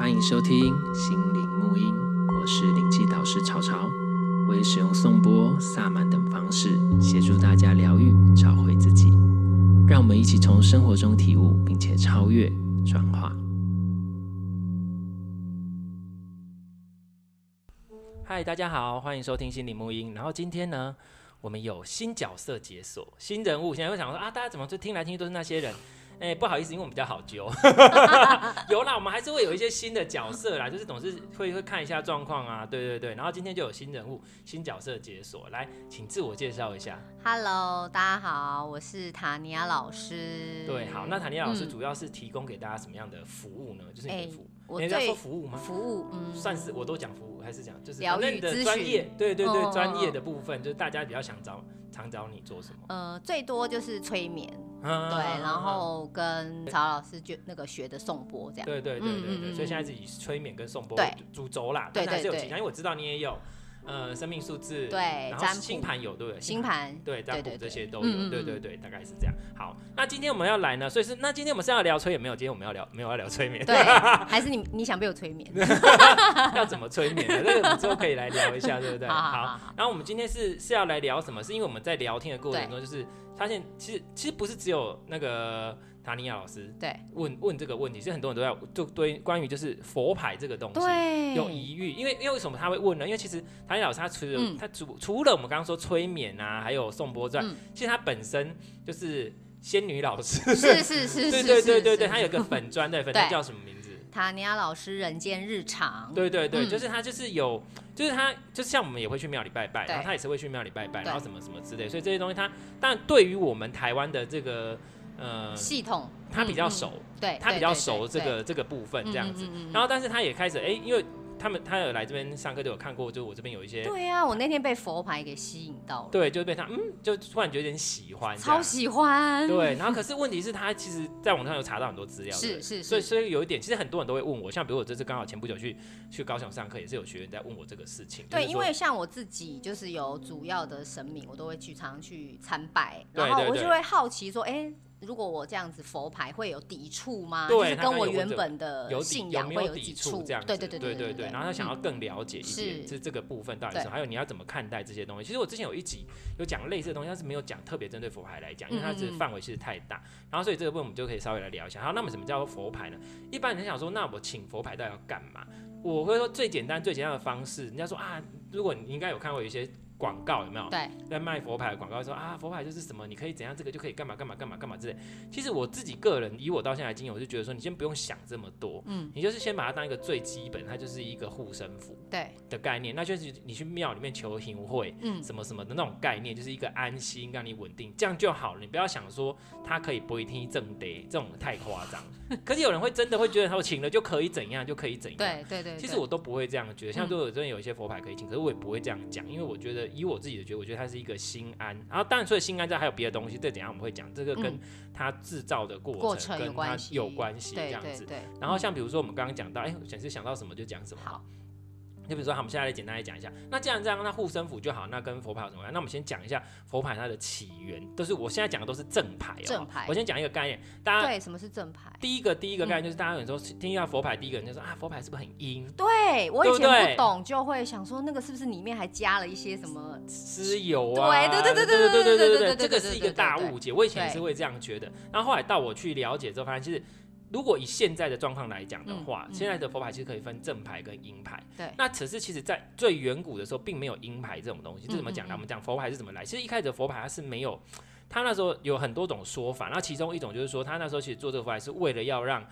欢迎收听心灵沐音，我是灵气导师潮潮，我会使用颂钵、萨满等方式协助大家疗愈、找回自己。让我们一起从生活中体悟，并且超越、转化。嗨，大家好，欢迎收听心灵沐音。然后今天呢，我们有新角色解锁、新人物。现在会想说啊，大家怎么就听来听去都是那些人？哎、欸，不好意思，因为我们比较好揪，有啦，我们还是会有一些新的角色啦，就是总是会会看一下状况啊，对对对，然后今天就有新人物、新角色解锁，来，请自我介绍一下。Hello，大家好，我是塔尼亚老师。对，好，那塔尼亚老师主要是提供给大家什么样的服务呢？嗯、就是你的服务，我人家说服务吗？服务，嗯，算是我都讲服务，还是讲就是疗愈的专业？对对对，专、哦、业的部分就是大家比较想找常找你做什么？呃，最多就是催眠。对，然后跟曹老师就那个学的颂钵这样。对对对对对，所以现在自己催眠跟颂钵主轴啦，对但是还是有其他，因为我知道你也有。呃，生命数字对，然后星盘有对不对？星盘对，占卜这些都有，对对对，大概是这样。好，那今天我们要来呢，所以是那今天我们是要聊催眠没有？今天我们要聊没有要聊催眠？对，还是你你想被我催眠？要怎么催眠的？这个我们之后可以来聊一下，对不对？好，然后我们今天是是要来聊什么？是因为我们在聊天的过程中，就是发现其实其实不是只有那个。塔尼亚老师对。问问这个问题，是很多人都在就对关于就是佛牌这个东西有疑虑，因为因为为什么他会问呢？因为其实塔尼亚老师他除了、嗯、他除除了我们刚刚说催眠啊，还有颂钵之外，嗯、其实他本身就是仙女老师，是是是，是，对对对对对，他有个粉专，对粉专叫什么名字？塔尼亚老师人间日常，对对对，嗯、就是他就是有，就是他就是像我们也会去庙里拜拜，然后他也是会去庙里拜拜，然后什么什么之类，所以这些东西他，但对于我们台湾的这个。呃，系统。他比较熟，对，他比较熟这个这个部分这样子，然后但是他也开始哎、欸，因为他们他有来这边上课，就有看过，就我这边有一些，对啊，我那天被佛牌给吸引到了，对，就被他嗯，就突然觉得有点喜欢，超喜欢，对，然后可是问题是，他其实在网上有查到很多资料，是是，所以所以有一点，其实很多人都会问我，像比如我这次刚好前不久去去高雄上课，也是有学员在问我这个事情，对，因为像我自己就是有主要的神明，我都会去常常去参拜，然后我就会好奇说，哎、欸。如果我这样子佛牌会有抵触吗？对，就是跟我原本的信仰会有抵触这样子。对对对对对对。然后他想要更了解一点，是这个部分到底是，还有你要怎么看待这些东西。其实我之前有一集有讲类似的东西，但是没有讲特别针对佛牌来讲，因为它是范围其实太大。然后所以这个部分我们就可以稍微来聊一下。好，那么什么叫做佛牌呢？一般人想说，那我请佛牌到底要干嘛？我会说最简单最简单的方式，人家说啊，如果你应该有看过一些。广告有没有？对，在卖佛牌的广告说啊，佛牌就是什么，你可以怎样，这个就可以干嘛干嘛干嘛干嘛之类。其实我自己个人，以我到现在的经验，我就觉得说，你先不用想这么多，嗯，你就是先把它当一个最基本，它就是一个护身符，对的概念。那就是你去庙里面求行会，嗯，什么什么的那种概念，就是一个安心，让你稳定，这样就好了。你不要想说它可以不一定正得，这种太夸张。可是有人会真的会觉得，他请了就可以怎样，就可以怎样。对对对。其实我都不会这样觉得，像如果真的有一些佛牌可以请，可是我也不会这样讲，因为我觉得以我自己的觉得，我觉得它是一个心安。然后当然除了心安之外，还有别的东西，这等下我们会讲，这个跟它制造的过程跟它有关系，这样子。然后像比如说我们刚刚讲到，哎，想是想到什么就讲什么。好。就比如说，好，我们现在来简单来讲一下。那既然这样，那护身符就好，那跟佛牌有什么关系？那我们先讲一下佛牌它的起源，都是我现在讲的都是正牌哦。正牌。我先讲一个概念，大家对什么是正牌？第一个第一个概念就是大家有时候听一下佛牌，第一个人就说啊，佛牌是不是很阴？对，我以前不懂，就会想说那个是不是里面还加了一些什么尸油啊？对对对对对对对对对对，这个是一个大误解。我以前也是会这样觉得，然后后来到我去了解之后，发现其实。如果以现在的状况来讲的话，嗯嗯、现在的佛牌其实可以分正牌跟阴牌。对。那可是其实，在最远古的时候，并没有阴牌这种东西。这怎么讲呢？我们讲佛牌是怎么来？其实一开始的佛牌它是没有，它那时候有很多种说法。那其中一种就是说，他那时候其实做这个佛牌是为了要让。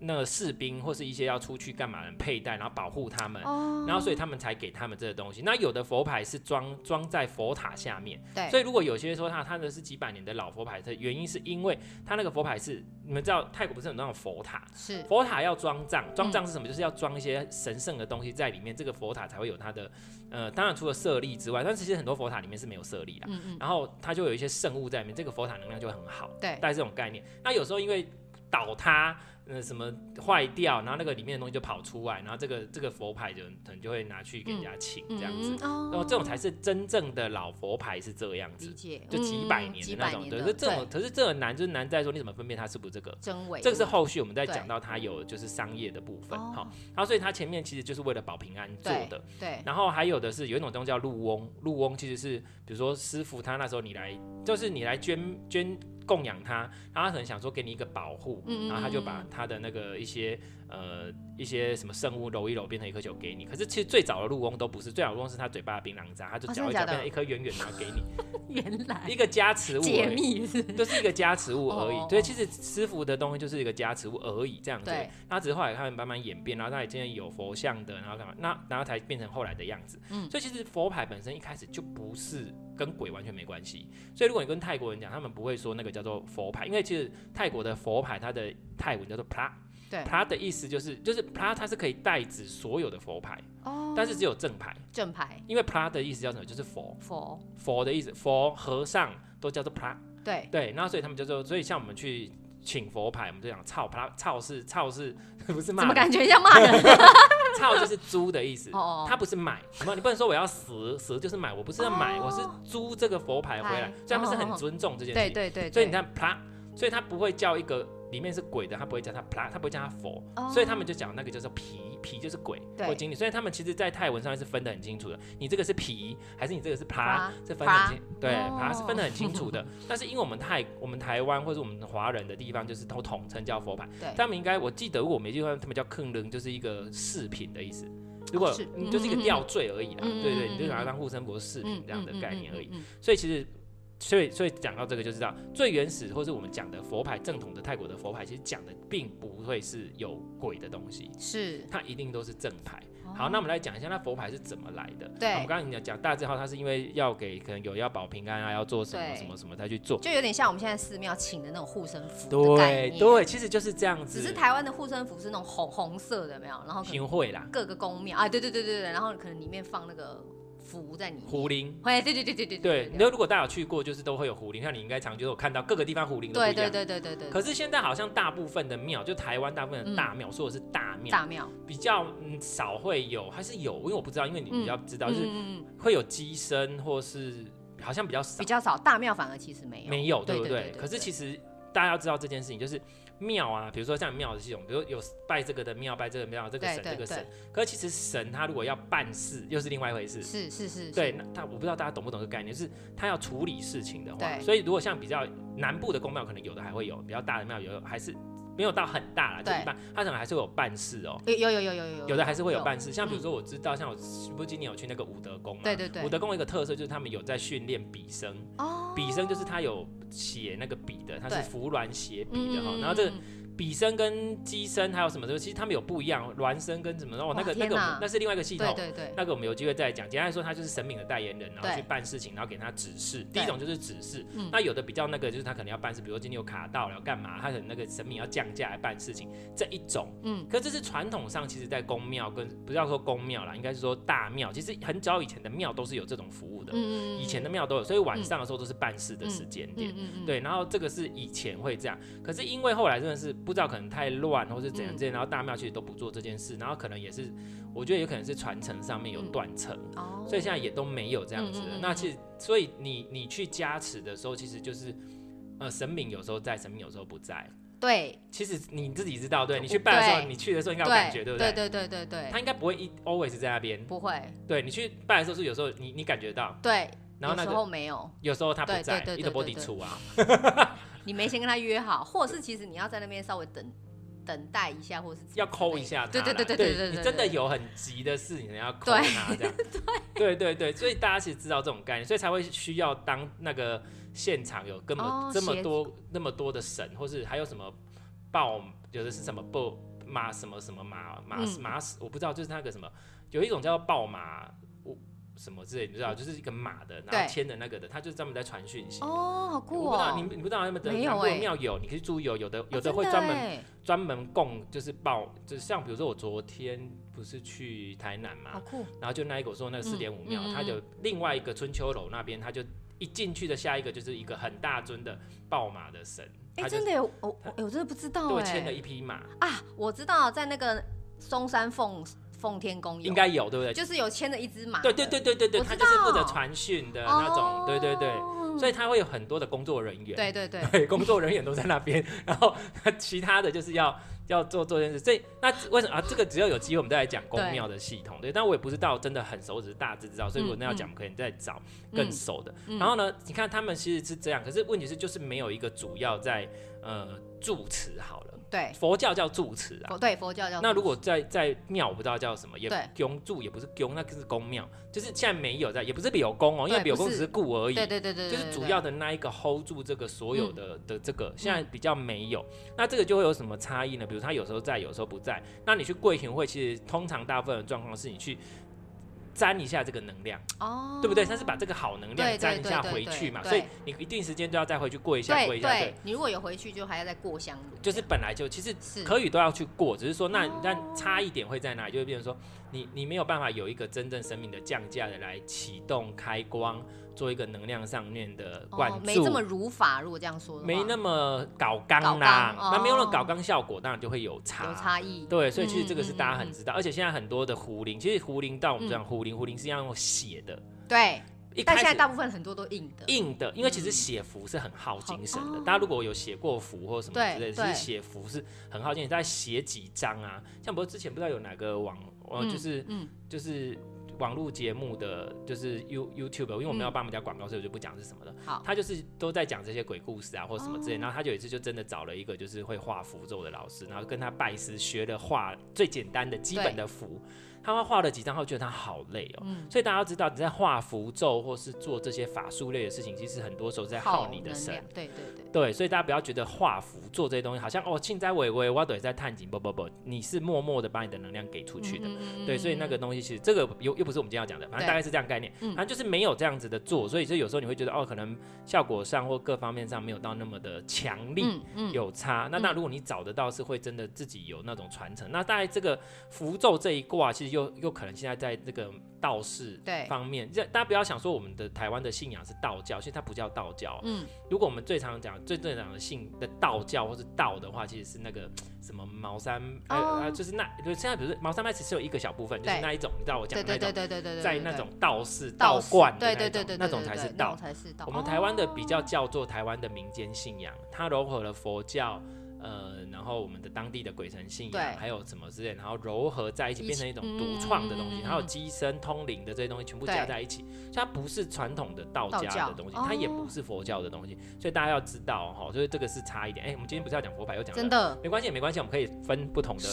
那士兵或是一些要出去干嘛的佩戴，然后保护他们，oh. 然后所以他们才给他们这个东西。那有的佛牌是装装在佛塔下面，对。所以如果有些说他他的是几百年的老佛牌，的原因是因为他那个佛牌是你们知道泰国不是有那种佛塔？是。佛塔要装藏，装藏是什么？嗯、就是要装一些神圣的东西在里面，这个佛塔才会有它的呃，当然除了舍利之外，但其实很多佛塔里面是没有舍利的。嗯嗯。然后它就有一些圣物在里面，这个佛塔能量就很好。对。带这种概念。那有时候因为倒塌。呃什么坏掉，然后那个里面的东西就跑出来，然后这个这个佛牌就可能就会拿去给人家请这样子，然后这种才是真正的老佛牌是这样子，就几百年的那种，对，是这种，可是这个难就是难在说你怎么分辨它是不是这个真伪，这个是后续我们在讲到它有就是商业的部分，哈，然后所以它前面其实就是为了保平安做的，对，然后还有的是有一种东西叫禄翁，禄翁其实是比如说师傅他那时候你来就是你来捐捐。供养他，然后他可能想说给你一个保护，然后他就把他的那个一些呃一些什么圣物揉一揉，变成一颗球给你。可是其实最早的陆翁都不是，最早的禄翁是他嘴巴的槟榔渣，他就嚼一嚼变成一颗圆圆的给你。原来一个加持物，解密是，就是一个加持物而已。对，其实师傅的东西就是一个加持物而已，这样子。对。他只是后来他们慢慢演变，然后他也今天有佛像的，然后干嘛？那然后才变成后来的样子。嗯。所以其实佛牌本身一开始就不是。跟鬼完全没关系，所以如果你跟泰国人讲，他们不会说那个叫做佛牌，因为其实泰国的佛牌它的泰文叫做 pra，对，pra 的意思就是就是 pra 它是可以代指所有的佛牌，哦，但是只有正牌，正牌，因为 pra 的意思叫什么？就是佛，佛，佛的意思，佛和尚都叫做 pra，对对，然后所以他们就说，所以像我们去。请佛牌，我们就讲操，他操是操是，不是骂？怎么感觉像骂人？操就是租的意思，他不是买。什么？你不能说我要死死就是买，我不是要买，我是租这个佛牌回来，所以他们是很尊重这件事情。对对对。所以你看，啪，所以他不会叫一个。里面是鬼的，他不会叫他 pra，他不会叫他佛，oh. 所以他们就讲那个叫做皮，皮就是鬼或精灵，所以他们其实，在泰文上面是分得很清楚的。你这个是皮，还是你这个是 pra，是分得很清，对，pra 是分得很清楚的。但是因为我们泰，我们台湾或者我们华人的地方，就是都统称叫佛牌。他们应该，我记得如果我没记错，他们叫坑人，就是一个饰品的意思。如果你就是一个吊坠而已啦，对对，你就把它当护身符饰品这样的概念而已。所以其实。所以，所以讲到这个就知道，最原始或是我们讲的佛牌，正统的泰国的佛牌，其实讲的并不会是有鬼的东西，是它一定都是正牌。好，那我们来讲一下，那佛牌是怎么来的？对，我们刚刚讲讲大字号，它是因为要给可能有要保平安啊，要做什么什么什么才去做，就有点像我们现在寺庙请的那种护身符。对对，其实就是这样子。只是台湾的护身符是那种红红色的，没有？然后平会啦，各个宫庙啊，对对对对对，然后可能里面放那个。符在里面，狐灵，对对对对对对对。那如果大家有去过，就是都会有狐灵，像你应该常就有看到各个地方狐灵都不一样。对对对对对。可是现在好像大部分的庙，就台湾大部分的大庙，说的是大庙，大庙比较嗯少会有，还是有，因为我不知道，因为你比较知道，就是会有乩身，或是好像比较少，比较少。大庙反而其实没有，没有，对不对？可是其实大家要知道这件事情，就是。庙啊，比如说像庙的系统，比如有拜这个的庙，拜这个庙，这个神，这个神。可是其实神他如果要办事，又是另外一回事。是是是。对，那他我不知道大家懂不懂这个概念，就是他要处理事情的话，所以如果像比较南部的宫庙，可能有的还会有比较大的庙，有还是。没有到很大了，就一般，他可能还是会有办事哦。有有有有有有，有的还是会有办事。像比如说，我知道，像我不是今年有去那个武德宫嘛？对对对。武德宫一个特色就是他们有在训练笔生。哦。笔生就是他有写那个笔的，他是服鸾写笔的哈。然后这个。笔生跟机身还有什么的，其实他们有不一样，孪生跟什么，哦，那个那个那是另外一个系统，对对对，那个我们有机会再讲。简单来说，他就是神明的代言人，然后去办事情，然后给他指示。第一种就是指示，那有的比较那个就是他可能要办事，比如说今天有卡到了要干嘛，他可能那个神明要降价来办事情，这一种。嗯，可这是传统上，其实在宫庙跟不要说宫庙啦，应该是说大庙，其实很早以前的庙都是有这种服务的，嗯以前的庙都有，所以晚上的时候都是办事的时间点，对，然后这个是以前会这样，可是因为后来真的是不知道可能太乱。或是怎样这样，然后大庙其实都不做这件事，然后可能也是，我觉得有可能是传承上面有断层，嗯、所以现在也都没有这样子那其实，所以你你去加持的时候，其实就是，呃，神明有时候在，神明有时候不在。对，其实你自己知道，对，你去拜的时候，你去的时候应该有感觉，对，不对？对对对对对，他应该不会一 always 在那边，不会。对，你去拜的时候是有时候你你感觉到，对，然后那时候没有，有时候他不在，一直波底出啊。你没先跟他约好，或者是其实你要在那边稍微等。等待一下，或是要抠一下他，对对对对对对，你真的有很急的事，你要抠他这样，对 对对，所以大家其实知道这种概念，所以才会需要当那个现场有根本这么多那么多的神，或是还有什么报，有的是什么报马什么什么马马马死，我不知道，就是那个什么，有一种叫报马。什么之类，你知道，就是一个马的，然后牵的那个的，他就是专门在传讯息。哦，好酷哦！我不知道你你不知道有没有？没有哎。庙有，你可以注意有，有的有的会专门专门供，就是报，就是像比如说我昨天不是去台南嘛，好酷。然后就那一个我说那个四点五庙，它就另外一个春秋楼那边，它就一进去的下一个就是一个很大尊的报马的神。哎，真的有，我我我真的不知道，对，牵了一匹马啊，我知道，在那个松山凤奉天宫应该有，对不对？就是有牵着一只马，对对对对对对，他就是负责传讯的那种，对对对，所以他会有很多的工作人员，对对对，对，工作人员都在那边，然后其他的就是要。要做做件事，所以那为什么啊？这个只要有机会，我们再来讲宫庙的系统。对，但我也不知道真的很熟，只是大致知道。所以如果那要讲，可以再找更熟的。然后呢，你看他们其实是这样，可是问题是就是没有一个主要在呃住持好了。对，佛教叫住持啊。对，佛教叫。那如果在在庙，我不知道叫什么，也宫住也不是宫，那个是宫庙，就是现在没有在，也不是有宫哦，因为有宫只是故而已。对对对对。就是主要的那一个 hold 住这个所有的的这个，现在比较没有。那这个就会有什么差异呢？比如他有时候在，有时候不在。那你去贵行会，其实通常大部分的状况是你去。沾一下这个能量，哦，对不对？他是把这个好能量沾一下回去嘛，所以你一定时间都要再回去过一下，过一下。对，你如果有回去，就还要再过香炉。就是本来就其实可以都要去过，只是说那但差一点会在哪里？就会变成说你你没有办法有一个真正生命的降价的来启动开光。做一个能量上面的关注，哦，没这么如法。如果这样说，没那么搞刚啦，那、哦、没有了搞刚效果，当然就会有差，有差异。对，所以其实这个是大家很知道，嗯嗯嗯、而且现在很多的符灵，其实符灵到我们讲符灵，符灵是要用写的。对，但现在大部分很多都硬的。硬的，因为其实写符是很耗精神的。嗯、大家如果有写过符或什么之类的，其实写符是很耗精神。在写几张啊，像不是之前不知道有哪个网，呃、嗯，就是，嗯，就是。网络节目的就是 You YouTube，因为我们要帮我们家广告，所以我就不讲是什么了。好，他就是都在讲这些鬼故事啊，或什么之类。然后他就有一次就真的找了一个就是会画符咒的老师，然后跟他拜师学了画最简单的基本的符。他画了几张后，觉得他好累哦。嗯，所以大家要知道，你在画符咒或是做这些法术类的事情，其实很多时候在耗你的神。对对对。对，所以大家不要觉得画符做这些东西好像哦，庆灾伟伟，我都在探景，不不不，你是默默的把你的能量给出去的。嗯、对，所以那个东西其实这个又又不是我们今天要讲的，反正大概是这样概念。反正就是没有这样子的做，所以就有时候你会觉得哦，可能效果上或各方面上没有到那么的强力，有差。那那如果你找得到是会真的自己有那种传承，那大概这个符咒这一卦，其实又又可能现在在这个道士方面，这大家不要想说我们的台湾的信仰是道教，其实它不叫道教。嗯，如果我们最常讲。最正常的信的道教或是道的话，其实是那个什么茅山，呃，就是那，就现在比如说茅山派，只是有一个小部分，就是那一种，你知道我讲的那种，在那种道士道观的那种，那种才是道。我们台湾的比较叫做台湾的民间信仰，它融合了佛教。呃，然后我们的当地的鬼神信仰，还有什么之类，然后糅合在一起，变成一种独创的东西，还有机身通灵的这些东西，全部加在一起，它不是传统的道家的东西，它也不是佛教的东西，所以大家要知道哈，所以这个是差一点。哎，我们今天不是要讲佛牌，又讲真的。没关系，没关系，我们可以分不同的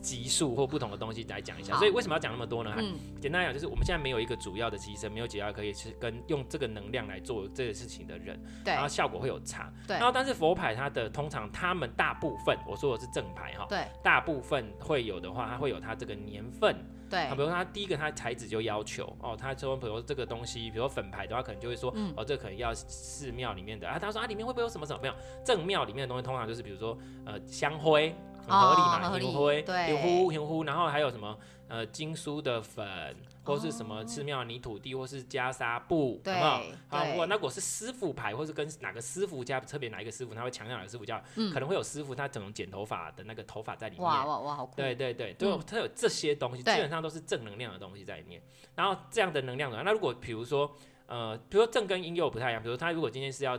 级数或不同的东西来讲一下。所以为什么要讲那么多呢？简单来讲，就是我们现在没有一个主要的机身，没有几个可以去跟用这个能量来做这个事情的人，然后效果会有差。然后但是佛牌它的通常他们大部分，我说的是正牌哈，对，大部分会有的话，它会有它这个年份，对，比如说它第一个它材质就要求哦，他说比如说这个东西，比如说粉牌的话，可能就会说，嗯、哦，这个可能要寺庙里面的啊，他说啊里面会不会有什么什么没有？正庙里面的东西通常就是比如说呃香灰很合理嘛，香灰、对银灰、银灰，然后还有什么？呃，经书的粉，或是什么寺庙泥土地，或是袈裟布，对有没有？好，我那如果是师傅牌，或是跟哪个师傅家，特别哪一个师傅，他会强调哪个师傅叫，嗯、可能会有师傅他整种剪头发的那个头发在里面。哇哇哇，好酷！对对对，都有，它有这些东西，嗯、基本上都是正能量的东西在里面。然后这样的能量的，那如果比如说，呃，比如说正跟阴又不太一样，比如说他如果今天是要，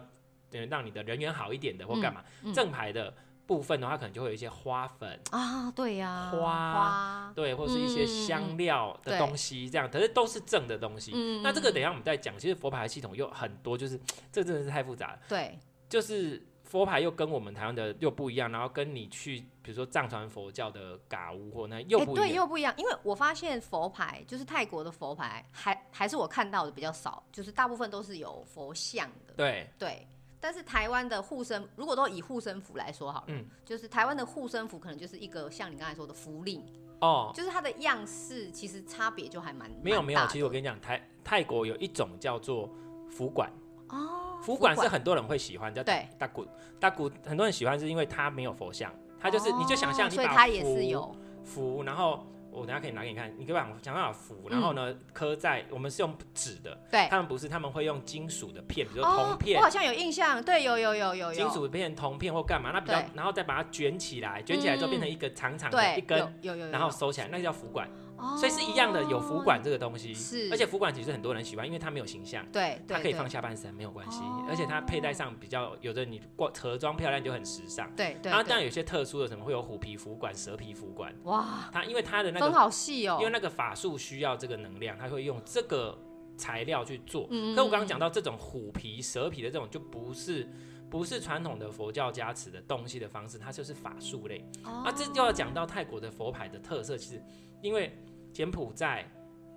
嗯，让你的人缘好一点的，或干嘛，嗯嗯、正牌的。部分的话，可能就会有一些花粉啊，对呀，花，花对，或是一些香料的东西，这样，可是都是正的东西。嗯，那这个等一下我们再讲。其实佛牌系统又很多，就是这真的是太复杂了。对，就是佛牌又跟我们台湾的又不一样，然后跟你去比如说藏传佛教的嘎屋或那又不一样，对，又不一样。因为我发现佛牌就是泰国的佛牌，还还是我看到的比较少，就是大部分都是有佛像的。对对。但是台湾的护身，如果都以护身符来说好了，嗯，就是台湾的护身符可能就是一个像你刚才说的符令哦，就是它的样式其实差别就还蛮没有没有。其实我跟你讲，泰泰国有一种叫做符管。哦，符管是很多人会喜欢，叫对。大鼓大鼓，很多人喜欢是因为它没有佛像，它就是你就想象你把符符然后。我等下可以拿给你看，你可以把想办法扶，然后呢刻在我们是用纸的，对，他们不是，他们会用金属的片，比如说铜片，我好像有印象，对，有有有有金属片、铜片或干嘛，那比较，然后再把它卷起来，卷起来之后变成一个长长的一根，有有有，然后收起来，那个叫浮管。所以是一样的，有服管这个东西，是，而且服管其实很多人喜欢，因为它没有形象，对，它可以放下半身没有关系，而且它佩戴上比较有的你挂盒装漂亮就很时尚，对对。然后当然有些特殊的什么会有虎皮服管、蛇皮服管，哇，它因为它的那个分好细哦，因为那个法术需要这个能量，它会用这个材料去做。嗯。可我刚刚讲到这种虎皮、蛇皮的这种就不是不是传统的佛教加持的东西的方式，它就是法术类。哦。啊，这就要讲到泰国的佛牌的特色，其实因为。柬埔寨、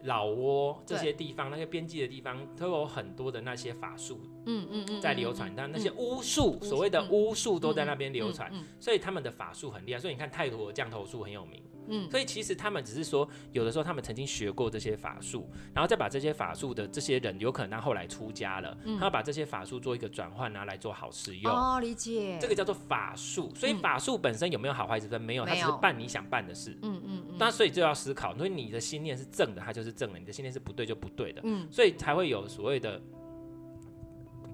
老挝这些地方，那些边际的地方，都有很多的那些法术，嗯嗯嗯，在流传。但那些巫术，所谓的巫术都在那边流传，所以他们的法术很厉害。所以你看泰国的降头术很有名。嗯，所以其实他们只是说，有的时候他们曾经学过这些法术，然后再把这些法术的这些人，有可能他后来出家了，嗯、他要把这些法术做一个转换，拿来做好事用。哦，理解。这个叫做法术。所以法术本身有没有好坏之分？没有，它只是办你想办的事。嗯嗯嗯。那所以就要思考，所以你的心念是正的，它就是正的；你的心念是不对，就不对的。嗯。所以才会有所谓的。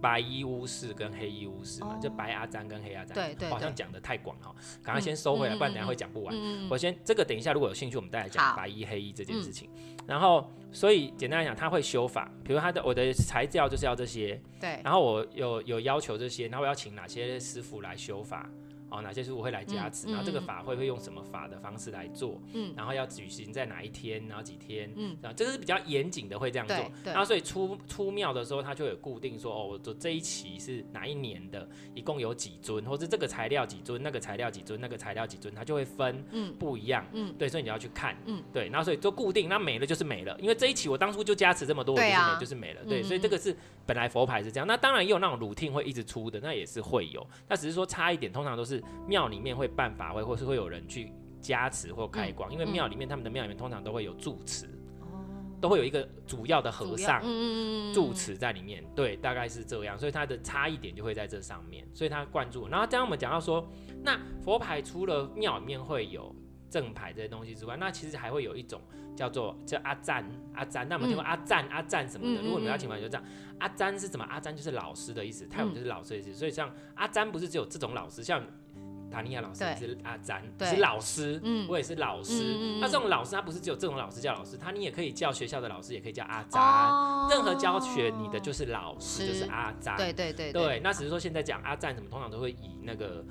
白衣巫师跟黑衣巫师嘛，哦、就白阿詹跟黑阿詹，对对，好像讲的太广哈，赶快先收回来，嗯、不然等下会讲不完。我先这个等一下，如果有兴趣，我们再来讲白衣黑衣这件事情。嗯、然后，所以简单来讲，他会修法，比如他的我的材料就是要这些，对。然后我有有要求这些，然后我要请哪些师傅来修法。哦，哪些师傅会来加持？嗯、然后这个法会会用什么法的方式来做？嗯，然后要举行在哪一天？然后几天？嗯，然后这个是比较严谨的，会这样做。然后所以出出庙的时候，他就有固定说，哦，我做这一期是哪一年的，一共有几尊，或是这个材料几尊，那个材料几尊，那个材料几尊，他就会分，嗯，不一样，嗯，对，所以你要去看，嗯，对，然后所以就固定，那没了就是没了，因为这一期我当初就加持这么多，就是没就是没了，对，所以这个是本来佛牌是这样。那当然也有那种 routine 会一直出的，那也是会有，那只是说差一点，通常都是庙里面。会办法会，或是会有人去加持或开光，嗯、因为庙里面他们的庙里面通常都会有住持，哦、都会有一个主要的和尚住持在里面，对，大概是这样，所以它的差异点就会在这上面，所以他灌注。然后刚刚我们讲到说，那佛牌除了庙里面会有正牌这些东西之外，那其实还会有一种叫做叫阿赞阿赞，那我们听过阿赞阿赞什么的，如果你们要请问就这样，阿赞是什么？阿赞就是老师的意思，泰文就是老师的意思，所以像阿赞不是只有这种老师，像。塔尼亚老师也是阿詹，是老师，我也是老师。那这种老师，他不是只有这种老师叫老师，他你也可以叫学校的老师，也可以叫阿詹。任何教学你的就是老师，就是阿詹。对对对对。那只是说现在讲阿詹什么，通常都会以那个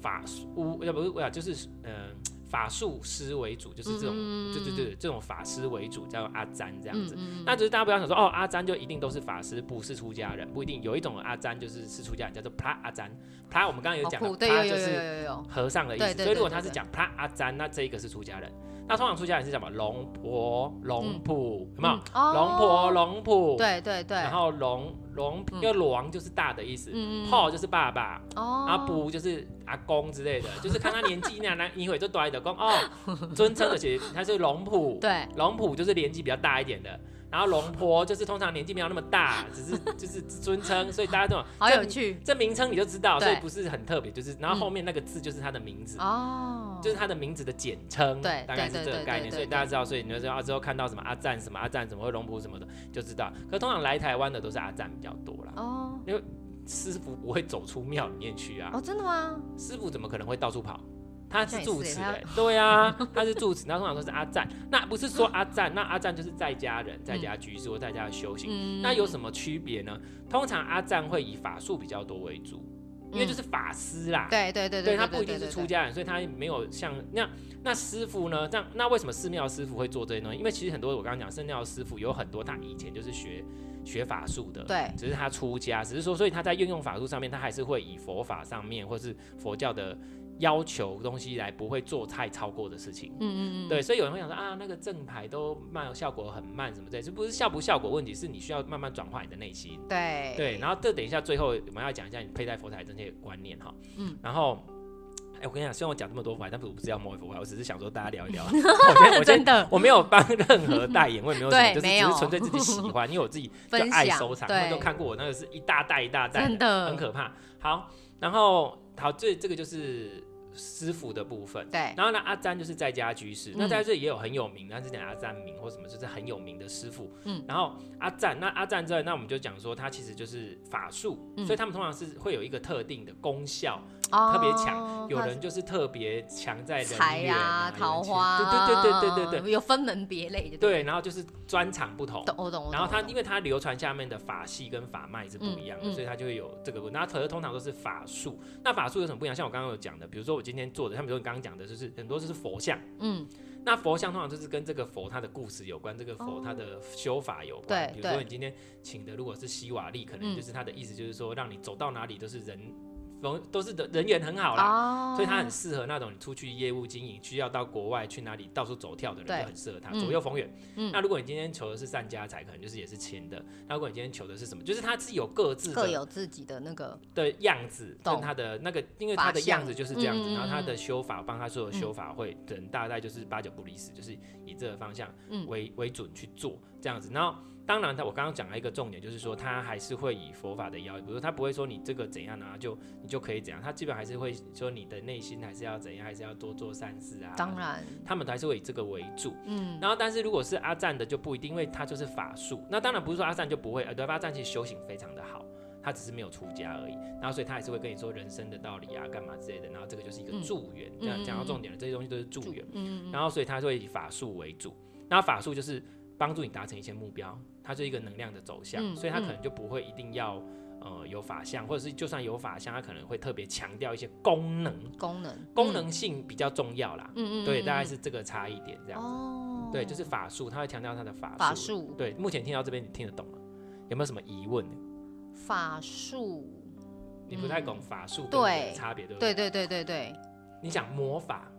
法术，要不是，就是嗯。法术师为主，就是这种，对对对，这种法师为主，叫阿詹这样子。那只是大家不要想说，哦，阿詹就一定都是法师，不是出家人，不一定。有一种阿詹就是是出家人，叫做普拉阿詹。普拉我们刚刚有讲，他就是和尚的意思。所以如果他是讲普拉阿詹，那这一个是出家人。那通常出家人是什么？龙婆、龙普，有没有？龙婆、龙普，对对对。然后龙龙，因为龙就是大的意思，婆就是爸爸，然后普就是阿公之类的，就是看他年纪那那一会就多一点公哦，尊称的其实他是龙普，对，龙普就是年纪比较大一点的。然后龙婆就是通常年纪没有那么大，只是就是尊称，所以大家这种好有趣，这名称你就知道，所以不是很特别，就是然后后面那个字就是他的名字哦，就是他的名字的简称，对，大概是这个概念，所以大家知道，所以你就知道之后看到什么阿赞什么阿赞什么或龙婆什么的就知道。可通常来台湾的都是阿赞比较多啦，哦，因为师傅不会走出庙里面去啊，哦，真的吗？师傅怎么可能会到处跑？他是住持哎，对啊，他是住持。那通常说是阿赞，那不是说阿赞，那阿赞就是在家人，在家居士或在家修行。那有什么区别呢？通常阿赞会以法术比较多为主，因为就是法师啦。对对对对，他不一定是出家人，所以他没有像那样。那师傅呢？这样那为什么寺庙师傅会做这些东西？因为其实很多我刚刚讲寺庙师傅有很多，他以前就是学学法术的，对，只是他出家，只是说，所以他在运用法术上面，他还是会以佛法上面或是佛教的。要求东西来不会做太超过的事情，嗯嗯嗯，对，所以有人会想说啊，那个正牌都慢，效果很慢什么的，这不是效不效果问题，是你需要慢慢转化你的内心，对。对，然后这等一下最后我们要讲一下你佩戴佛牌这些观念哈，嗯，然后哎、欸，我跟你讲，虽然我讲这么多佛牌，但是我不是要摸佛牌，我只是想说大家聊一聊，我真的。我没有帮任何代言，我也没有什么，就是只是纯粹自己喜欢，因为我自己就爱收藏，他们都看过我那个是一大袋一大袋的，很可怕。好，然后好，这这个就是。师傅的部分。对。然后呢，阿占就是在家居士，嗯、那在这里也有很有名，那是讲阿占名或什么就是很有名的师傅。嗯。然后阿占，那阿占之外，那我们就讲说他其实就是法术，嗯、所以他们通常是会有一个特定的功效。特别强，有人就是特别强在人缘啊，桃花，对对对对对对对，有分门别类的。对，然后就是专长不同，我懂。然后他因为他流传下面的法系跟法脉是不一样的，所以他就会有这个。那可是通常都是法术，那法术有什么不一样？像我刚刚有讲的，比如说我今天做的，像比如说你刚刚讲的，就是很多就是佛像，嗯，那佛像通常就是跟这个佛他的故事有关，这个佛他的修法有关。对，比如说你今天请的如果是西瓦利，可能就是他的意思就是说让你走到哪里都是人。都是的人缘很好啦，oh. 所以他很适合那种你出去业务经营需要到国外去哪里到处走跳的人，就很适合他左右逢源。嗯，那如果你今天求的是善家财，可能就是也是钱的。那如果你今天求的是什么，就是他自己有各自各有自己的那个的样子，跟他的那个，因为他的样子就是这样子，然后他的修法帮他做的修法会，人大概就是八九不离十，就是以这个方向为为准去做这样子，然后。当然，他我刚刚讲了一个重点，就是说他还是会以佛法的要求，比如说他不会说你这个怎样啊，就你就可以怎样，他基本还是会说你的内心还是要怎样，还是要多做善事啊。当然，他们还是会以这个为主。嗯，然后但是如果是阿赞的就不一定，因为他就是法术。那当然不是说阿赞就不会，呃，对，阿赞其实修行非常的好，他只是没有出家而已。然后所以他还是会跟你说人生的道理啊，干嘛之类的。然后这个就是一个助缘，这样讲到重点了，这些东西都是助缘。嗯，然后所以他会以法术为主，那法术就是。帮助你达成一些目标，它是一个能量的走向，嗯、所以它可能就不会一定要呃有法相，或者是就算有法相，它可能会特别强调一些功能，功能功能性比较重要啦。嗯嗯，对，大概是这个差异点这样子。哦，对，就是法术，它会强调它的法术。法术。对，目前听到这边你听得懂吗？有没有什么疑问？法术，你不太懂法术对差别，对不对？对对对对对。你讲魔法。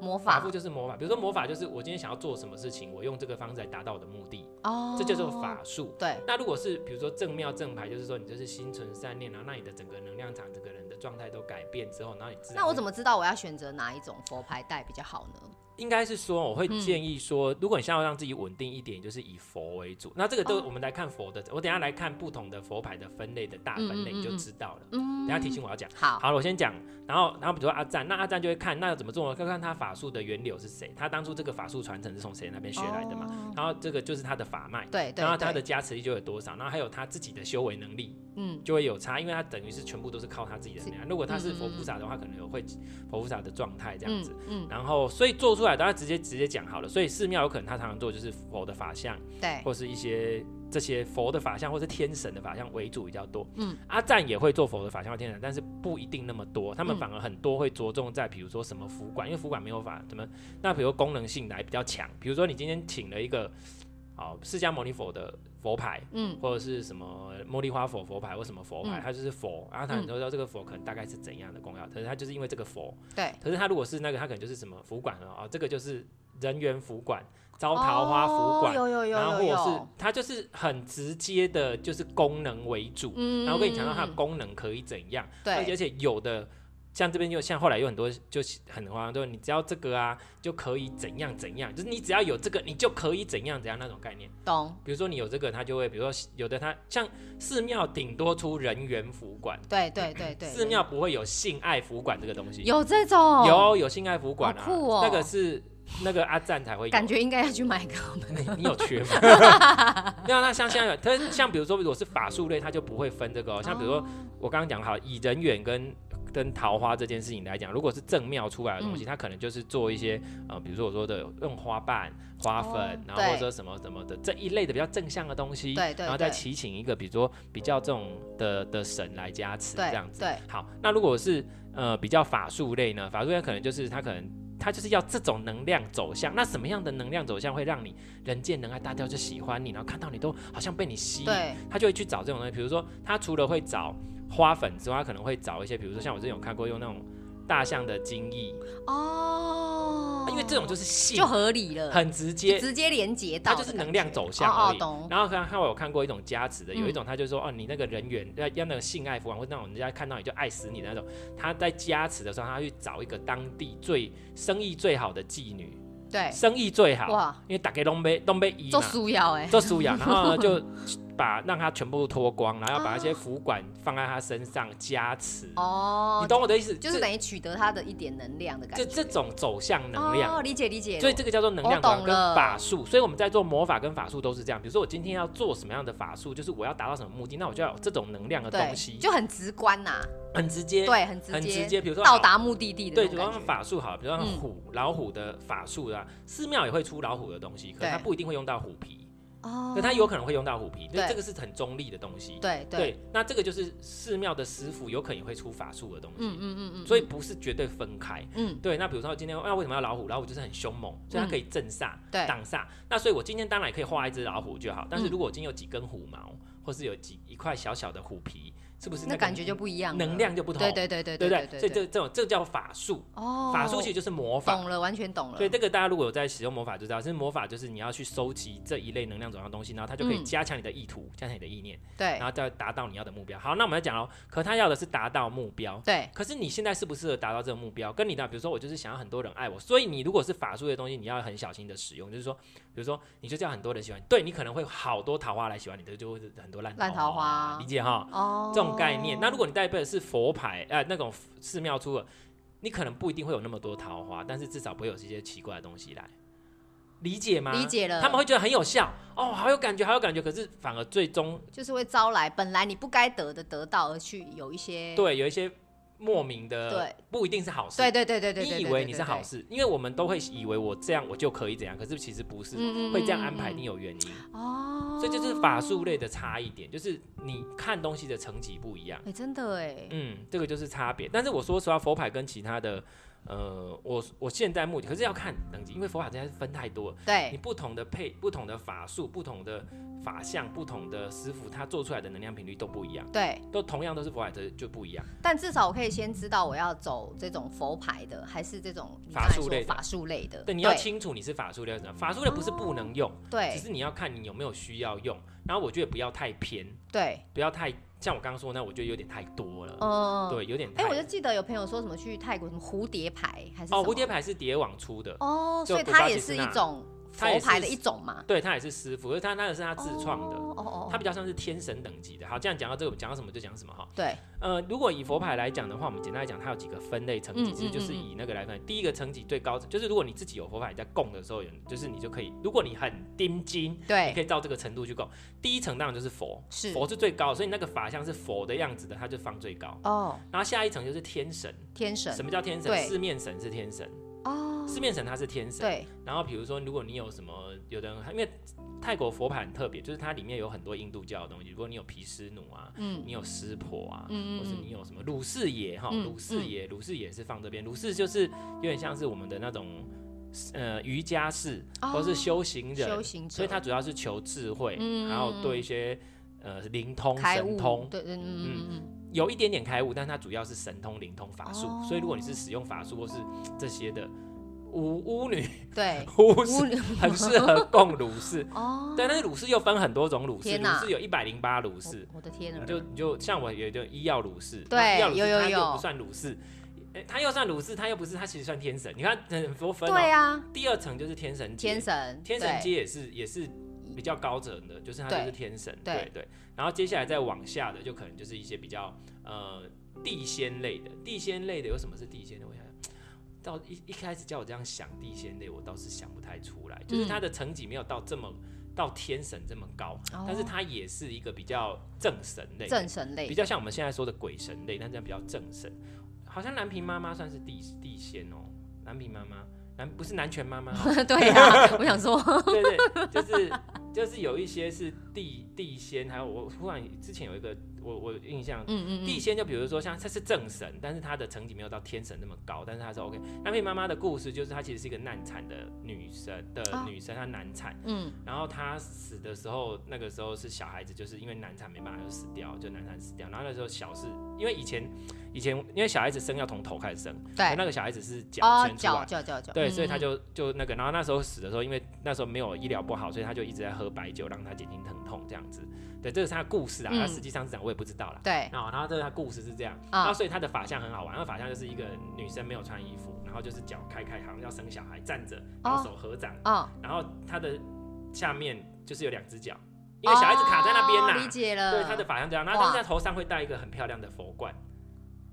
魔法，法术就是魔法。比如说魔法就是我今天想要做什么事情，我用这个方式来达到我的目的。哦，这叫做法术。对。那如果是比如说正庙正牌，就是说你就是心存善念，然后那你的整个能量场、整个人的状态都改变之后，然后你自然。那我怎么知道我要选择哪一种佛牌带比较好呢？应该是说，我会建议说，如果你想要让自己稳定一点，就是以佛为主。那这个都我们来看佛的，我等下来看不同的佛牌的分类的大分类，你就知道了。嗯，等下提醒我要讲。好，好了，我先讲。然后，然后比如说阿赞，那阿赞就会看那要怎么做，看看他法术的源流是谁，他当初这个法术传承是从谁那边学来的嘛？然后这个就是他的法脉，对，然后他的加持力就有多少，然后还有他自己的修为能力，嗯，就会有差，因为他等于是全部都是靠他自己的能量。如果他是佛菩萨的话，可能有会佛菩萨的状态这样子，嗯，然后所以做出来，大家直接直接。讲好了，所以寺庙有可能他常常做就是佛的法像，对，或是一些这些佛的法像，或是天神的法像为主比较多。嗯，阿赞也会做佛的法像或天神，但是不一定那么多，他们反而很多会着重在比如说什么服管，因为服管没有法怎么，那比如功能性来比较强，比如说你今天请了一个。好，释迦牟尼佛的佛牌，嗯，或者是什么茉莉花佛佛牌或什么佛牌，嗯、它就是佛，然后他很多知道这个佛可能大概是怎样的功效，可是它就是因为这个佛，对，可是它如果是那个，它可能就是什么福管啊，这个就是人缘福管，招桃花福管，哦、有有有有有，然后或者是它就是很直接的，就是功能为主，嗯，然后跟你讲到它的功能可以怎样，对，而且有的。像这边就像后来有很多就很夸张，就是你只要这个啊就可以怎样怎样，就是你只要有这个你就可以怎样怎样那种概念。懂。比如说你有这个，他就会，比如说有的他像寺庙顶多出人员服管。对对对对。寺庙不会有性爱服管这个东西。有这种。有有性爱服管啊。酷哦。那个是那个阿赞才会。感觉应该要去买个。你 你有缺吗？没有，那像现在有，他像比如说如果是法术类，他就不会分这个哦。像比如说我刚刚讲好以人员跟。跟桃花这件事情来讲，如果是正庙出来的东西，它可能就是做一些呃，比如说我说的用花瓣、花粉，然后或者什么什么的这一类的比较正向的东西，对对，然后再祈请一个比如说比较这种的的神来加持这样子。对，好，那如果是呃比较法术类呢？法术类可能就是它可能他就是要这种能量走向。那什么样的能量走向会让你人见人爱，大家就喜欢你，然后看到你都好像被你吸引，他就会去找这种东西。比如说他除了会找。花粉之外，他可能会找一些，比如说像我之前有看过用那种大象的精液。哦，因为这种就是性就合理了，很直接，直接连接到，它就是能量走向而已。然后看看我有看过一种加持的，有一种他就说哦，你那个人缘要要那个性爱福或者那种人家看到你就爱死你的那种，他在加持的时候，他去找一个当地最生意最好的妓女。对，生意最好哇，因为大家都被都被医做输药哎，做输药，然后 就。把让他全部脱光，然后要把那些符管放在他身上加持。哦，你懂我的意思？就是等于取得他的一点能量的感觉。就这种走向能量。哦，理解理解。所以这个叫做能量跟法术。所以我们在做魔法跟法术都是这样。比如说我今天要做什么样的法术，就是我要达到什么目的，那我就要有这种能量的东西。就很直观呐。很直接。对，很直接。很直接。比如说到达目的地的。对，比如说法术好，比如说虎、老虎的法术啊，寺庙也会出老虎的东西，可是它不一定会用到虎皮。哦，那它有可能会用到虎皮，对，这个是很中立的东西。对对，那这个就是寺庙的师傅有可能也会出法术的东西。嗯嗯嗯，所以不是绝对分开。嗯，对。那比如说今天那为什么要老虎？老虎就是很凶猛，所以它可以镇煞、挡煞。那所以我今天当然也可以画一只老虎就好，但是如果我今天有几根虎毛，或是有几一块小小的虎皮。是不是那感觉就不一样，能量就不同，对对对对对对，所以这这种这叫法术。哦，法术其实就是魔法，懂了，完全懂了。所以这个大家如果有在使用魔法就知道，其实魔法就是你要去收集这一类能量走向的东西，然后它就可以加强你的意图，加强你的意念，对，然后再达到你要的目标。好，那我们来讲哦，可他要的是达到目标，对。可是你现在适不适合达到这个目标？跟你的，比如说我就是想要很多人爱我，所以你如果是法术的东西，你要很小心的使用，就是说，比如说你就叫很多人喜欢，对你可能会好多桃花来喜欢你的，就会很多烂烂桃花，理解哈？哦，这种概念。那如果你带背的是佛牌，呃，那种寺庙出的，你可能不一定会有那么多桃花，但是至少不会有这些奇怪的东西来，理解吗？理解了，他们会觉得很有效，哦，好有感觉，好有感觉，可是反而最终就是会招来本来你不该得的得到，而去有一些对，有一些。莫名的，对，不一定是好事。对对对对对，你以为你是好事，因为我们都会以为我这样我就可以怎样，可是其实不是，会这样安排，一定有原因。哦，所以就是法术类的差异点，就是你看东西的层级不一样。哎，真的哎。嗯，这个就是差别。但是我说实话，佛牌跟其他的。呃，我我现在目的可是要看等级，因为佛法真的是分太多了。对，你不同的配、不同的法术、不同的法相、不同的师傅，他做出来的能量频率都不一样。对，都同样都是佛法的就不一样。但至少我可以先知道我要走这种佛牌的，还是这种法术类法术类的。对，你要清楚你是法术类的，法术类不是不能用，对，只是你要看你有没有需要用。然后我觉得不要太偏，对，不要太。像我刚刚说，那我觉得有点太多了。嗯，对，有点太。哎，我就记得有朋友说什么去泰国什么蝴蝶牌还是哦，蝴蝶牌是蝶网出的哦，所以它也是一种佛牌的一种嘛。对，他也是师傅，而他那个是他自创的。哦哦，他比较像是天神等级的。好，这样讲到这个，讲到什么就讲什么哈。对。呃，如果以佛牌来讲的话，我们简单来讲，它有几个分类层级，其实就是以那个来分。第一个层级最高，就是如果你自己有佛牌在供的时候，就是你就可以，如果你很盯紧，对，你可以到这个程度去供。第一层当然就是佛，是佛是最高，所以那个法像是佛的样子的，它就放最高。哦。然后下一层就是天神，天神。什么叫天神？四面神是天神。哦。四面神它是天神。对。然后比如说，如果你有什么，有的人因为。泰国佛牌很特别，就是它里面有很多印度教的东西。如果你有毗湿奴啊，嗯，你有湿婆啊，嗯，或是你有什么鲁士爷哈，鲁士爷，鲁士爷是放这边。鲁士就是有点像是我们的那种呃瑜伽士，或是修行人，修行者，所以他主要是求智慧，然后对一些呃灵通、神通，对，嗯嗯，有一点点开悟，但它主要是神通、灵通法术。所以如果你是使用法术或是这些的。巫巫女对，巫女很适合供鲁士哦。对，但是鲁士又分很多种鲁士，鲁士有一百零八鲁士。我的天哪！就你就像我有一个医药鲁士，对，有有有，他又不算鲁士，哎，他又算鲁士，他又不是，他其实算天神。你看很多分，对啊。第二层就是天神，天神，天神阶也是也是比较高层的，就是他就是天神，对。对。然后接下来再往下的，就可能就是一些比较呃地仙类的，地仙类的有什么是地仙的？我想。到一一开始叫我这样想地仙类，我倒是想不太出来，就是他的层级没有到这么到天神这么高，但是它也是一个比较正神类，正神类，比较像我们现在说的鬼神类，但这样比较正神，好像南平妈妈算是地地仙哦，南平妈妈南不是南拳妈妈，对呀，我想说，对对，就是就是有一些是地地仙，还有我突然之前有一个。我我印象，嗯嗯，地仙就比如说像他是正神，但是他的层级没有到天神那么高，但是他是 OK。南屏妈妈的故事就是她其实是一个难产的女生的女生，她难产，嗯，然后她死的时候，那个时候是小孩子，就是因为难产没办法就死掉，就难产死掉。然后那时候小是，因为以前以前因为小孩子生要从头开始生，对，那个小孩子是脚生出来，脚脚脚，对，所以他就就那个，然后那时候死的时候，因为那时候没有医疗不好，所以他就一直在喝白酒让他减轻疼痛这样子。对，这是他的故事啊，他实际上是讲我也不知道啦。对，然后然后这个他故事是这样，然后所以他的法相很好玩，那法相就是一个女生没有穿衣服，然后就是脚开开，好像要生小孩，站着，然后手合掌，然后他的下面就是有两只脚，因为小孩子卡在那边呐。理解了。对，他的法相这样，然后他在头上会戴一个很漂亮的佛冠。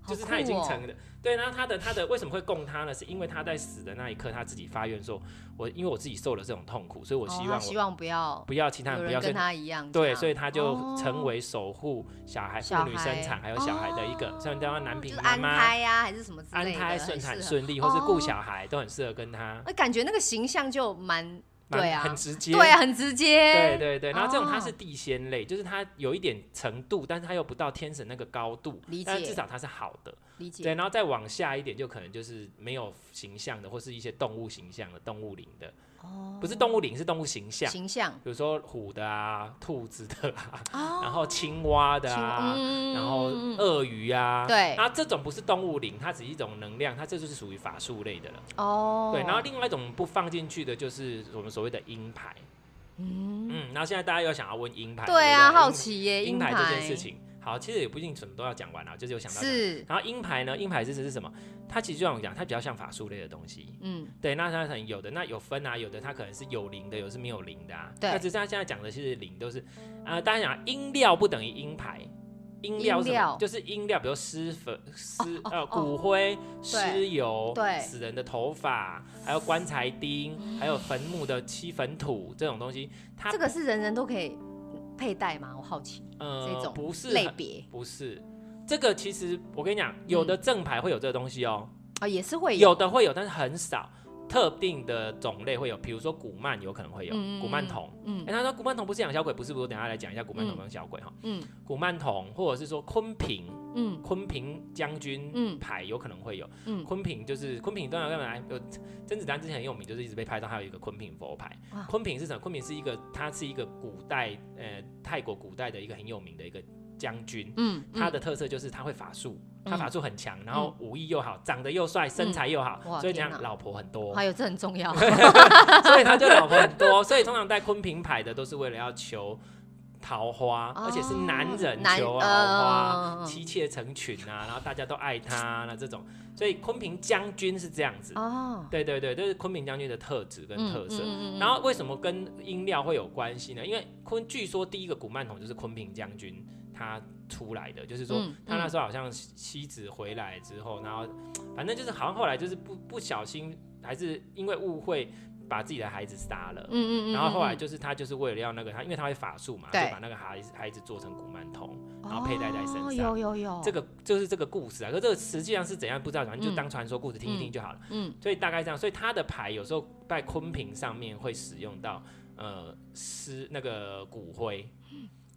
就是他已经成了，对，然后他的他的为什么会供他呢？是因为他在死的那一刻，他自己发愿说，我因为我自己受了这种痛苦，所以我希望我希望不要不要其他人不要跟他一样，对，所以他就成为守护小孩、妇女生产还有小孩的一个，像叫他男品妈妈安胎呀，还是什么安胎顺产顺利，或是顾小孩都很适合跟他。那感觉那个形象就蛮。对啊，很直接，对啊，很直接。对对对，然后这种它是地仙类，就是它有一点程度，但是它又不到天神那个高度，但至少它是好的。理解。对，然后再往下一点，就可能就是没有形象的，或是一些动物形象的动物灵的。哦，不是动物灵，是动物形象。形象，比如说虎的啊，兔子的啊，然后青蛙的啊，然后鳄鱼啊，对，然后这种不是动物灵，它只是一种能量，它这就是属于法术类的了。哦，对，然后另外一种不放进去的，就是我们所谓的阴牌。嗯。嗯，然后现在大家又想要问阴牌，对啊，好奇耶，阴牌这件事情。好，其实也不一定什么都要讲完了，就是有想到。是。然后阴牌呢？阴牌这是是什么？它其实就像我讲，它比较像法术类的东西。嗯。对，那它可能有的，那有分啊，有的它可能是有灵的，有的是没有灵的啊。对。那只是它现在讲的其实灵都是，呃，大家讲音料不等于阴牌，音料是什么？就是音料，比如尸粉、尸呃骨灰、尸油、对死人的头发，还有棺材钉，还有坟墓的漆粉土这种东西，它这个是人人都可以。佩戴吗？我好奇。呃，这种不是类别，不是这个。其实我跟你讲，有的正牌会有这个东西哦。啊，也是会有，有的会有，但是很少。特定的种类会有，比如说古曼有可能会有古曼童。嗯，哎，他说古曼童不是养小鬼，不是，不是，等下来讲一下古曼童跟小鬼哈。嗯，古曼童或者是说昆平，嗯，昆平将军牌有可能会有。嗯，昆平就是昆平，当然干嘛？有甄子丹之前很有名，就是一直被拍到，还有一个昆平佛牌。昆平是什么？昆平是一个，他是一个古代呃泰国古代的一个很有名的一个。将军，嗯，他的特色就是他会法术，他法术很强，然后武艺又好，长得又帅，身材又好，所以这样老婆很多。还有这很重要，所以他就老婆很多，所以通常带昆平牌的都是为了要求桃花，而且是男人求桃花，妻妾成群啊，然后大家都爱他那这种，所以昆平将军是这样子。哦，对对对，这是昆平将军的特质跟特色。然后为什么跟音料会有关系呢？因为昆据说第一个古曼童就是昆平将军。他出来的，就是说他那时候好像妻子回来之后，然后 反正就是好像后来就是不不小心，还是因为误会把自己的孩子杀了。嗯嗯，然后后来就是他就是为了要那个他，因为他会法术嘛，就把那个孩子孩子做成古曼童，然后佩戴在身上。有有有，这个就是这个故事啊。可这个实际上是怎样不知道，反正就当传说故事听一听就好了。嗯，所以大概这样，所以他的牌有时候在昆平上面会使用到呃尸那个骨灰。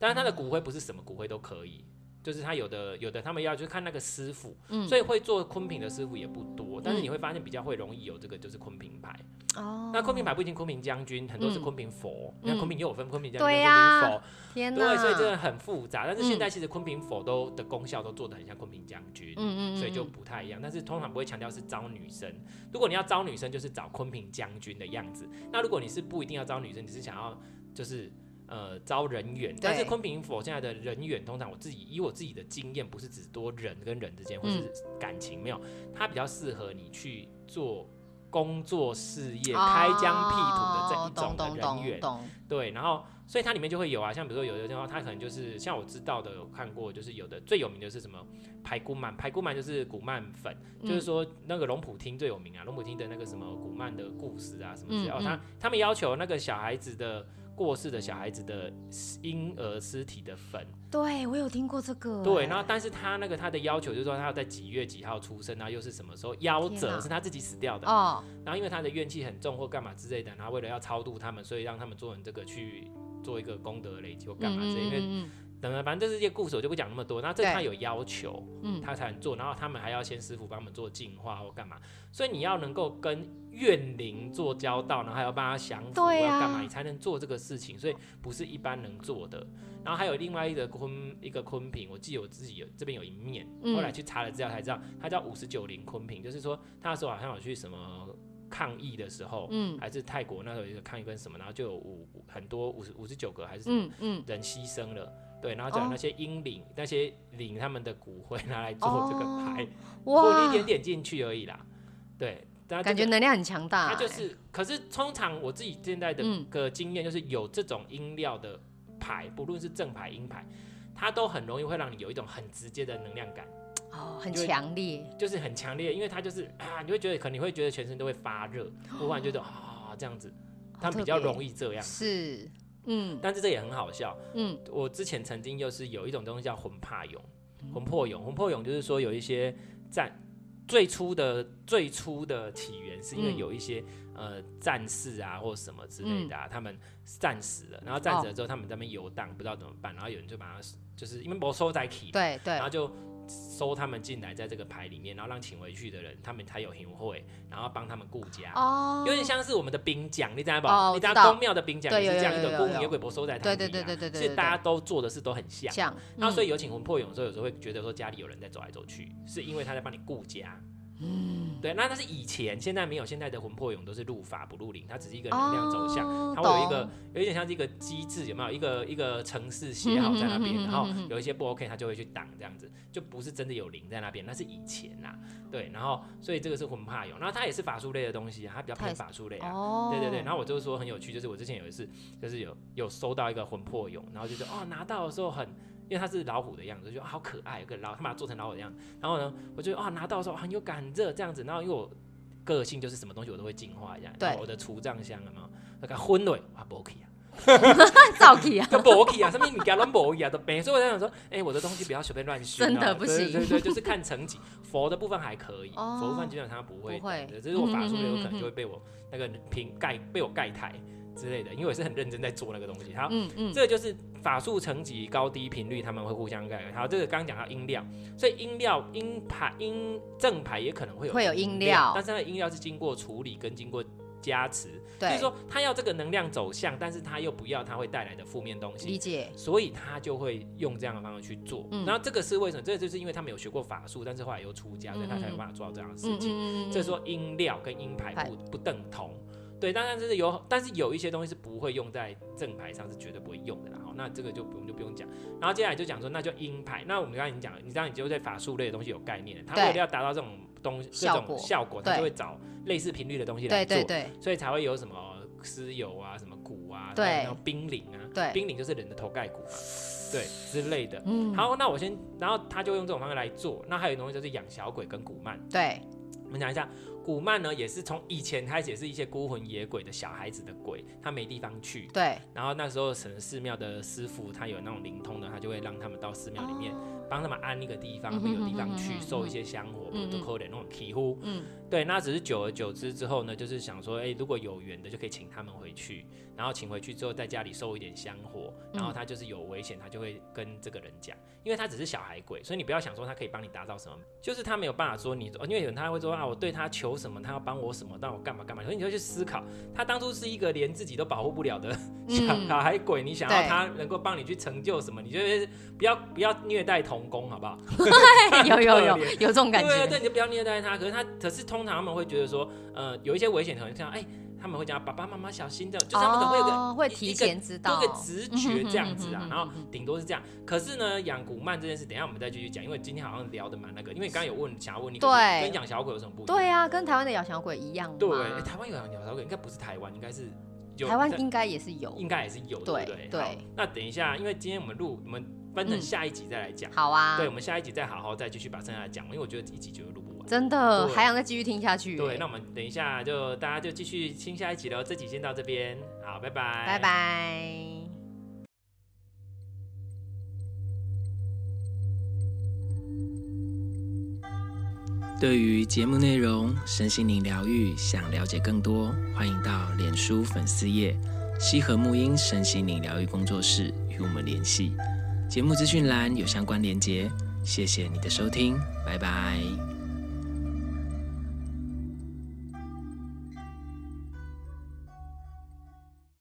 但是他的骨灰不是什么骨灰都可以，就是他有的有的他们要就是看那个师傅，嗯，所以会做昆平的师傅也不多，但是你会发现比较会容易有这个就是昆平牌。哦，那昆平牌不一定坤平将军，很多是昆平佛，你看坤平又有分昆平将军、昆平佛，天，对，所以这个很复杂。但是现在其实昆平佛都的功效都做得很像昆平将军，嗯嗯，所以就不太一样。但是通常不会强调是招女生，如果你要招女生，就是找昆平将军的样子。那如果你是不一定要招女生，你是想要就是。呃，招人员，但是昆平佛现在的人员，通常我自己以我自己的经验，不是只多人跟人之间，或是感情没有，它比较适合你去做工作事业、开疆辟土的这一种的人员。对，然后所以它里面就会有啊，像比如说有的地方，它可能就是像我知道的，有看过，就是有的最有名的是什么排骨鳗，排骨鳗就是古曼粉，就是说那个龙普厅最有名啊，龙普厅的那个什么古曼的故事啊什么之类，哦，他他们要求那个小孩子的。过世的小孩子的婴儿尸体的粉，对，我有听过这个。对，然后但是他那个他的要求就是说他要在几月几号出生，然后又是什么时候夭折，是他自己死掉的。哦。然后因为他的怨气很重或干嘛之类的，然后为了要超度他们，所以让他们做人这个去做一个功德累积或干嘛之类的。因为等等，反正这些故事，我就不讲那么多。那这他有要求，嗯，他才能做。然后他们还要先师傅帮我们做净化或干嘛，所以你要能够跟怨灵做交道，然后还要帮他降服，啊、要干嘛，你才能做这个事情。所以不是一般能做的。然后还有另外一个坤一个坤平，我记得我自己有这边有一面，后来去查了资料才知道，它叫五十九灵坤平，就是说他那时候好像有去什么抗议的时候，嗯，还是泰国那时候有一个抗议跟什么，然后就有五很多五十五十九个还是嗯嗯人牺牲了，对，然后讲那些英灵、哦、那些领他们的骨灰拿来做这个牌，做了一点点进去而已啦，对。感觉能量很强大，它就是，可是通常我自己现在的个经验就是，有这种音料的牌，不论是正牌、阴牌，它都很容易会让你有一种很直接的能量感，哦，很强烈，就是很强烈，因为它就是啊，你会觉得可能你会觉得全身都会发热，忽然觉得 啊这样子，它比较容易这样，是，嗯，但是这也很好笑，嗯，我之前曾经就是有一种东西叫魂怕勇，魂魄勇，魂魄勇就是说有一些战。最初的最初的起源是因为有一些、嗯、呃战士啊或什么之类的啊，嗯、他们战死了，然后战死了之后他们在那边游荡，不知道怎么办，然后有人就把他就是因为没收在起，对对，然后就。收他们进来，在这个牌里面，然后让请回去的人，他们才有行会，然后帮他们顾家，哦，有点像是我们的兵将，你知道不？哦、你知道宫庙的兵将也是这样一个孤魂野鬼婆收在他里，对对对对对，其实大家都做的事都很像，像，然后所以有请魂魄勇的时候，有时候会觉得说家里有人在走来走去，是因为他在帮你顾家。嗯，对，那那是以前，现在没有。现在的魂魄俑都是入法不入灵，它只是一个能量走向，哦、它会有一个有一点像是一个机制，有没有一个一个城市写好在那边，然后有一些不 OK，它就会去挡这样子，就不是真的有灵在那边，那是以前呐。对，然后所以这个是魂怕俑，然后它也是法术类的东西，它比较偏法术类啊。哦、对对对，然后我就是说很有趣，就是我之前有一次就是有有收到一个魂魄俑，然后就说哦拿到的时候很。因为它是老虎的样子，就好可爱，有个老，他把它做成老虎的样子。然后呢，我就啊拿到的时候很有感热这样子。然后因为我个性就是什么东西我都会净化一下。对。我的除障箱啊嘛，那个昏蕊啊 不 OK 啊，造气啊，不 OK 啊，什么你家都不 OK 啊，都没。所以我在想说，哎、欸，我的东西不要随便乱熏。真的不行。对对对，就是看层级，佛的部分还可以，哦、佛部分基本上不会。不会。只是我法术有可能就会被我那个瓶盖被我盖台。之类的，因为我是很认真在做那个东西。好，嗯嗯，这个就是法术层级高低频率，他们会互相盖。好，这个刚刚讲到音量，所以音量音牌音正牌也可能会有会有音量，但是它的音量是经过处理跟经过加持。对，所以说他要这个能量走向，但是他又不要它会带来的负面东西。理解。所以他就会用这样的方式去做。嗯，然后这个是为什么？这个就是因为他们有学过法术，但是后来又出家，所以他才有办法做到这样的事情。嗯，这是说音料跟音牌不不等同。对，当然就是有，但是有一些东西是不会用在正牌上，是绝对不会用的啦。好，那这个就不用就不用讲。然后接下来就讲说，那就阴牌。那我们刚才已经讲了，你知道你就对法术类的东西有概念了。他为了要达到这种东西这种效果，他就会找类似频率的东西来做。对对对。所以才会有什么尸油啊，什么骨啊，对，然后冰灵啊，对，冰灵就是人的头盖骨嘛，对之类的。嗯。好，那我先，然后他就用这种方式来做。那还有东西就是养小鬼跟古曼。对。我们讲一下。古曼呢，也是从以前开始，也是一些孤魂野鬼的小孩子的鬼，他没地方去。对。然后那时候，神寺庙的师傅，他有那种灵通的，他就会让他们到寺庙里面，帮他们安一个地方，会有地方去受一些香火，都扣点那种祈福。嗯。对，那只是久而久之之后呢，就是想说，哎，如果有缘的，就可以请他们回去，然后请回去之后，在家里收一点香火，然后他就是有危险，他就会跟这个人讲，因为他只是小孩鬼，所以你不要想说他可以帮你达到什么，就是他没有办法说你，因为有人他会说啊，我对他求什么，他要帮我什么，但我干嘛干嘛，所以你就去思考，他当初是一个连自己都保护不了的小小孩鬼，你想要他能够帮你去成就什么，你就不要不要虐待童工，好不好？有有有 有这种感觉，对对，你就不要虐待他，可是他可是通常他们会觉得说。呃，有一些危险，可能像哎，他们会讲爸爸妈妈小心的，就是他们可能会有个会提前知道，有个直觉这样子啊，然后顶多是这样。可是呢，养古曼这件事，等一下我们再继续讲，因为今天好像聊的蛮那个，因为刚刚有问，想要问你，对，跟养小鬼有什么不一样？对啊，跟台湾的养小鬼一样。对，台湾有养小鬼，应该不是台湾，应该是台湾应该也是有，应该也是有，对对对。那等一下，因为今天我们录，我们分成下一集再来讲。好啊，对，我们下一集再好好再继续把剩下的讲，因为我觉得一集就录。真的对还想再继续听下去？对，那我们等一下就大家就继续听下一集喽。这集先到这边，好，拜拜，拜拜。对于节目内容、身心灵疗愈，想了解更多，欢迎到脸书粉丝页西河沐音身心灵疗愈工作室与我们联系。节目资讯栏有相关连结。谢谢你的收听，拜拜。